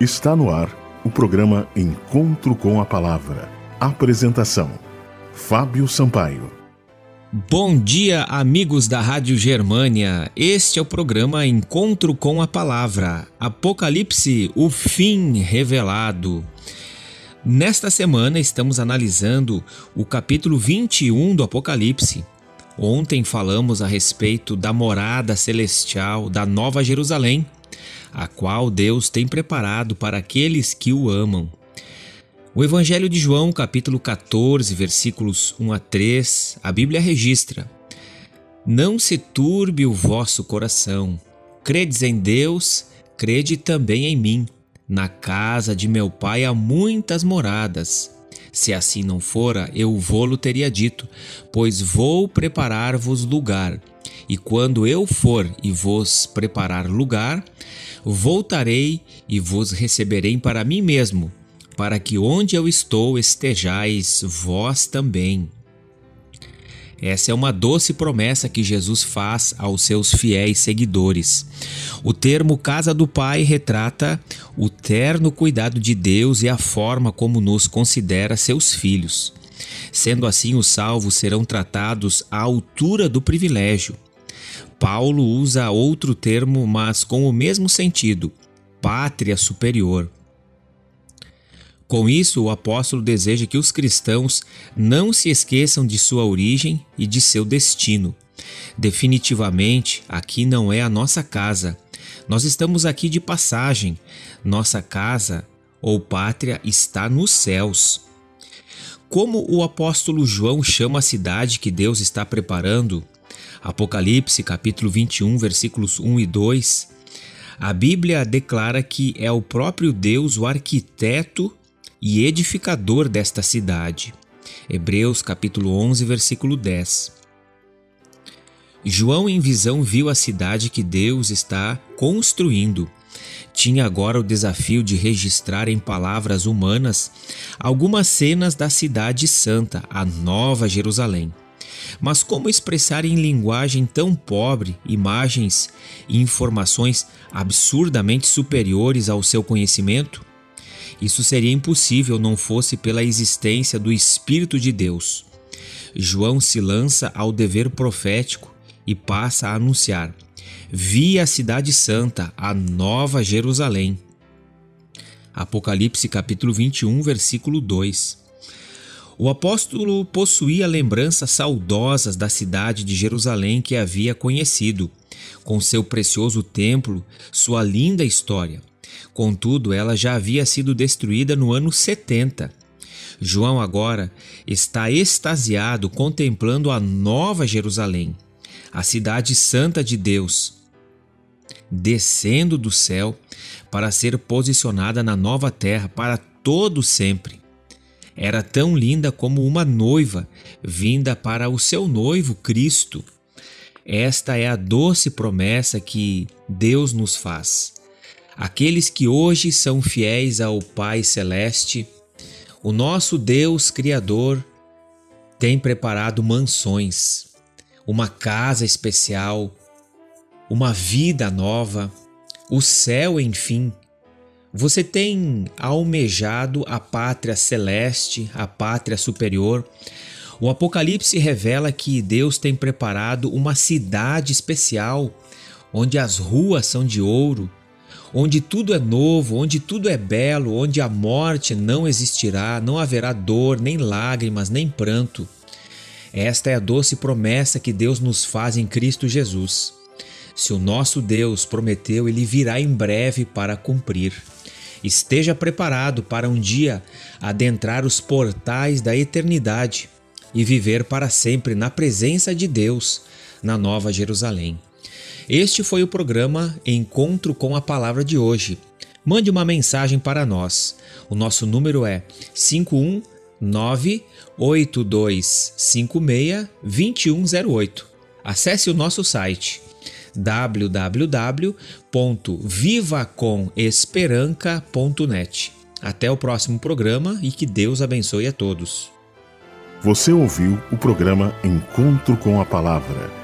Está no ar o programa Encontro com a Palavra. Apresentação: Fábio Sampaio. Bom dia, amigos da Rádio Germânia. Este é o programa Encontro com a Palavra. Apocalipse, o fim revelado. Nesta semana estamos analisando o capítulo 21 do Apocalipse. Ontem falamos a respeito da morada celestial da Nova Jerusalém, a qual Deus tem preparado para aqueles que o amam. O Evangelho de João, capítulo 14, versículos 1 a 3, a Bíblia registra: Não se turbe o vosso coração. Credes em Deus, crede também em mim. Na casa de meu pai há muitas moradas. Se assim não fora, eu vou-lo teria dito, pois vou preparar-vos lugar. E quando eu for e vos preparar lugar, voltarei e vos receberei para mim mesmo, para que onde eu estou estejais vós também. Essa é uma doce promessa que Jesus faz aos seus fiéis seguidores. O termo casa do Pai retrata o terno cuidado de Deus e a forma como nos considera seus filhos. Sendo assim, os salvos serão tratados à altura do privilégio. Paulo usa outro termo, mas com o mesmo sentido: pátria superior. Com isso, o apóstolo deseja que os cristãos não se esqueçam de sua origem e de seu destino. Definitivamente, aqui não é a nossa casa. Nós estamos aqui de passagem. Nossa casa ou pátria está nos céus. Como o apóstolo João chama a cidade que Deus está preparando, Apocalipse capítulo 21, versículos 1 e 2, a Bíblia declara que é o próprio Deus o arquiteto e edificador desta cidade. Hebreus capítulo 11, versículo 10. João em visão viu a cidade que Deus está construindo. Tinha agora o desafio de registrar em palavras humanas algumas cenas da cidade santa, a Nova Jerusalém. Mas como expressar em linguagem tão pobre imagens e informações absurdamente superiores ao seu conhecimento? Isso seria impossível não fosse pela existência do Espírito de Deus. João se lança ao dever profético e passa a anunciar: Vi a cidade santa, a nova Jerusalém. Apocalipse capítulo 21, versículo 2. O apóstolo possuía lembranças saudosas da cidade de Jerusalém que havia conhecido, com seu precioso templo, sua linda história. Contudo, ela já havia sido destruída no ano 70. João agora está extasiado contemplando a nova Jerusalém, a cidade santa de Deus, descendo do céu para ser posicionada na nova terra para todo sempre. Era tão linda como uma noiva vinda para o seu noivo Cristo. Esta é a doce promessa que Deus nos faz. Aqueles que hoje são fiéis ao Pai Celeste, o nosso Deus Criador tem preparado mansões, uma casa especial, uma vida nova, o céu, enfim, você tem almejado a pátria celeste, a pátria superior. O Apocalipse revela que Deus tem preparado uma cidade especial, onde as ruas são de ouro, onde tudo é novo, onde tudo é belo, onde a morte não existirá, não haverá dor, nem lágrimas, nem pranto. Esta é a doce promessa que Deus nos faz em Cristo Jesus. Se o nosso Deus prometeu, ele virá em breve para cumprir. Esteja preparado para um dia adentrar os portais da eternidade e viver para sempre na presença de Deus na Nova Jerusalém. Este foi o programa Encontro com a Palavra de hoje. Mande uma mensagem para nós. O nosso número é 519 8256 2108. Acesse o nosso site www.vivacomesperanca.net. Até o próximo programa e que Deus abençoe a todos. Você ouviu o programa Encontro com a Palavra,